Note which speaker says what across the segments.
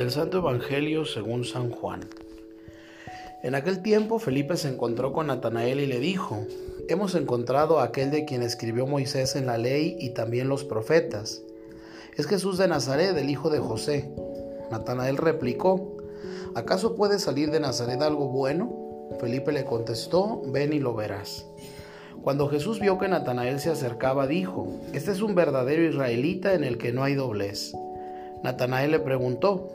Speaker 1: Del Santo Evangelio según San Juan. En aquel tiempo Felipe se encontró con Natanael y le dijo, Hemos encontrado a aquel de quien escribió Moisés en la ley y también los profetas. Es Jesús de Nazaret, el hijo de José. Natanael replicó, ¿acaso puede salir de Nazaret algo bueno? Felipe le contestó, ven y lo verás. Cuando Jesús vio que Natanael se acercaba, dijo, Este es un verdadero israelita en el que no hay doblez. Natanael le preguntó,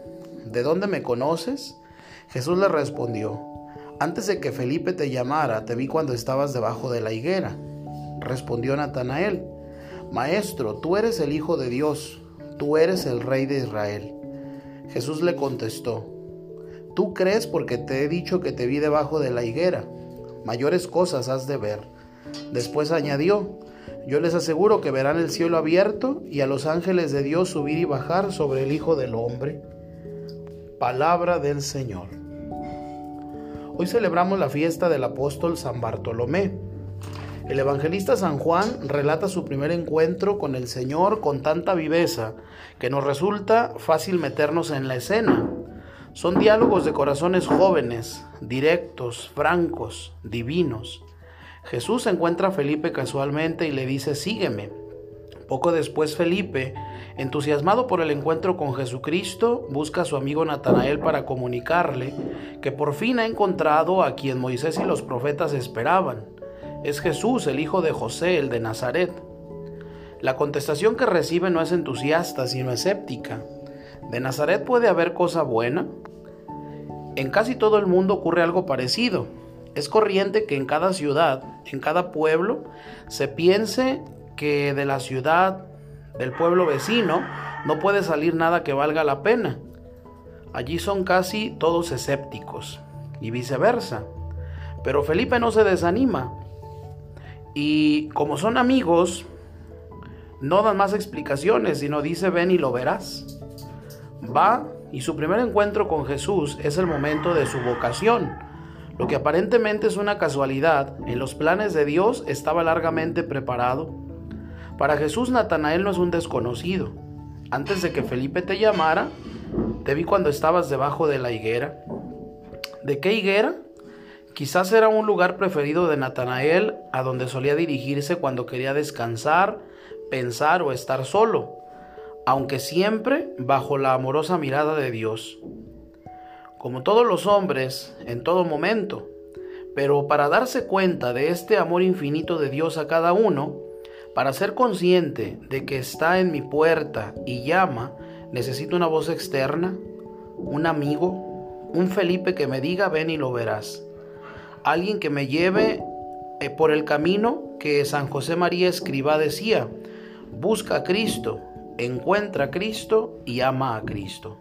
Speaker 1: ¿de dónde me conoces? Jesús le respondió, antes de que Felipe te llamara, te vi cuando estabas debajo de la higuera. Respondió Natanael, Maestro, tú eres el Hijo de Dios, tú eres el Rey de Israel. Jesús le contestó, Tú crees porque te he dicho que te vi debajo de la higuera, mayores cosas has de ver. Después añadió, yo les aseguro que verán el cielo abierto y a los ángeles de Dios subir y bajar sobre el Hijo del Hombre. Palabra del Señor. Hoy celebramos la fiesta del apóstol San Bartolomé. El evangelista San Juan relata su primer encuentro con el Señor con tanta viveza que nos resulta fácil meternos en la escena. Son diálogos de corazones jóvenes, directos, francos, divinos. Jesús encuentra a Felipe casualmente y le dice, sígueme. Poco después Felipe, entusiasmado por el encuentro con Jesucristo, busca a su amigo Natanael para comunicarle que por fin ha encontrado a quien Moisés y los profetas esperaban. Es Jesús, el hijo de José, el de Nazaret. La contestación que recibe no es entusiasta, sino escéptica. ¿De Nazaret puede haber cosa buena? En casi todo el mundo ocurre algo parecido. Es corriente que en cada ciudad, en cada pueblo, se piense que de la ciudad, del pueblo vecino, no puede salir nada que valga la pena. Allí son casi todos escépticos y viceversa. Pero Felipe no se desanima. Y como son amigos, no dan más explicaciones, sino dice ven y lo verás. Va y su primer encuentro con Jesús es el momento de su vocación lo que aparentemente es una casualidad, en los planes de Dios estaba largamente preparado. Para Jesús Natanael no es un desconocido. Antes de que Felipe te llamara, te vi cuando estabas debajo de la higuera. ¿De qué higuera? Quizás era un lugar preferido de Natanael a donde solía dirigirse cuando quería descansar, pensar o estar solo, aunque siempre bajo la amorosa mirada de Dios como todos los hombres, en todo momento. Pero para darse cuenta de este amor infinito de Dios a cada uno, para ser consciente de que está en mi puerta y llama, necesito una voz externa, un amigo, un Felipe que me diga ven y lo verás. Alguien que me lleve eh, por el camino que San José María Escribá decía, busca a Cristo, encuentra a Cristo y ama a Cristo.